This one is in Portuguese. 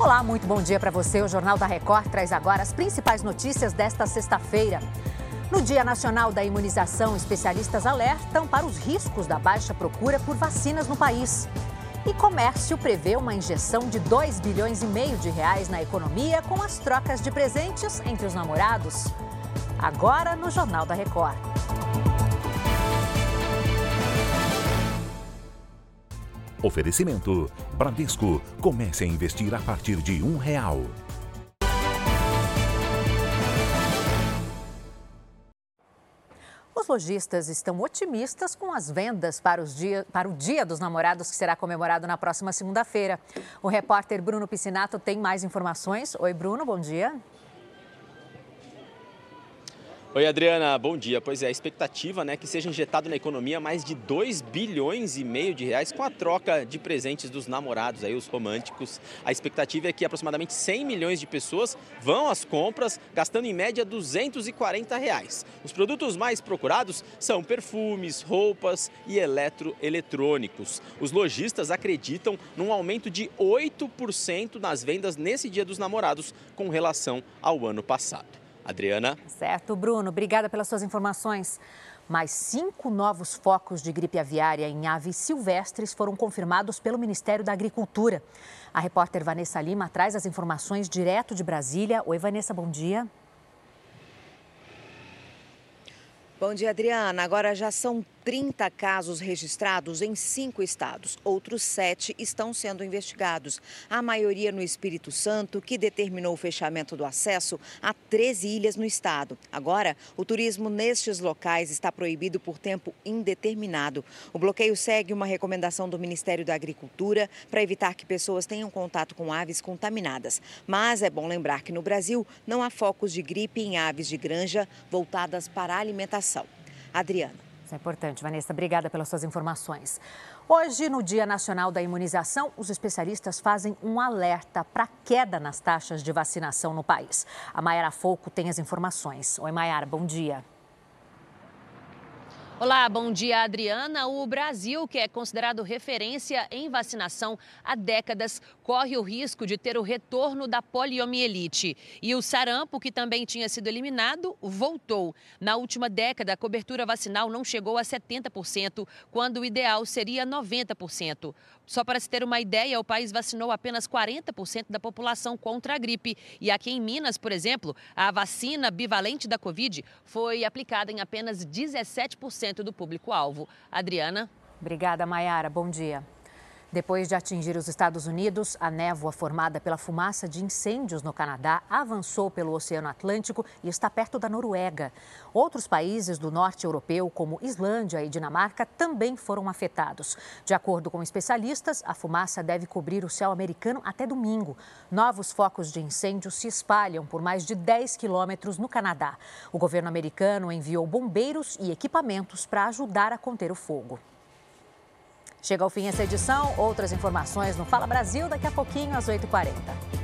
Olá, muito bom dia para você. O Jornal da Record traz agora as principais notícias desta sexta-feira. No Dia Nacional da Imunização, especialistas alertam para os riscos da baixa procura por vacinas no país. E comércio prevê uma injeção de 2 bilhões e meio de reais na economia com as trocas de presentes entre os namorados. Agora no Jornal da Record. Oferecimento: Bradesco. Comece a investir a partir de um real. Os lojistas estão otimistas com as vendas para, dia, para o Dia dos Namorados, que será comemorado na próxima segunda-feira. O repórter Bruno Piscinato tem mais informações. Oi, Bruno, bom dia. Oi, Adriana, bom dia. Pois é, a expectativa né, que seja injetado na economia mais de 2 bilhões e meio de reais com a troca de presentes dos namorados, aí, os românticos. A expectativa é que aproximadamente 100 milhões de pessoas vão às compras, gastando em média 240 reais. Os produtos mais procurados são perfumes, roupas e eletroeletrônicos. Os lojistas acreditam num aumento de 8% nas vendas nesse Dia dos Namorados com relação ao ano passado. Adriana. Certo, Bruno. Obrigada pelas suas informações. Mais cinco novos focos de gripe aviária em aves silvestres foram confirmados pelo Ministério da Agricultura. A repórter Vanessa Lima traz as informações direto de Brasília. Oi, Vanessa, bom dia. Bom dia, Adriana. Agora já são 30 casos registrados em cinco estados. Outros sete estão sendo investigados. A maioria no Espírito Santo, que determinou o fechamento do acesso a 13 ilhas no estado. Agora, o turismo nestes locais está proibido por tempo indeterminado. O bloqueio segue uma recomendação do Ministério da Agricultura para evitar que pessoas tenham contato com aves contaminadas. Mas é bom lembrar que no Brasil não há focos de gripe em aves de granja voltadas para a alimentação. Adriana. Isso é importante, Vanessa. Obrigada pelas suas informações. Hoje, no Dia Nacional da Imunização, os especialistas fazem um alerta para queda nas taxas de vacinação no país. A Mayara Foco tem as informações. Oi, Mayara, bom dia. Olá, bom dia, Adriana. O Brasil, que é considerado referência em vacinação há décadas, corre o risco de ter o retorno da poliomielite. E o sarampo, que também tinha sido eliminado, voltou. Na última década, a cobertura vacinal não chegou a 70%, quando o ideal seria 90%. Só para se ter uma ideia, o país vacinou apenas 40% da população contra a gripe. E aqui em Minas, por exemplo, a vacina bivalente da Covid foi aplicada em apenas 17% do público-alvo. Adriana. Obrigada, Mayara. Bom dia. Depois de atingir os Estados Unidos, a névoa formada pela fumaça de incêndios no Canadá avançou pelo Oceano Atlântico e está perto da Noruega. Outros países do norte europeu, como Islândia e Dinamarca, também foram afetados. De acordo com especialistas, a fumaça deve cobrir o céu americano até domingo. Novos focos de incêndio se espalham por mais de 10 quilômetros no Canadá. O governo americano enviou bombeiros e equipamentos para ajudar a conter o fogo. Chega ao fim essa edição. Outras informações no Fala Brasil daqui a pouquinho às 8h40.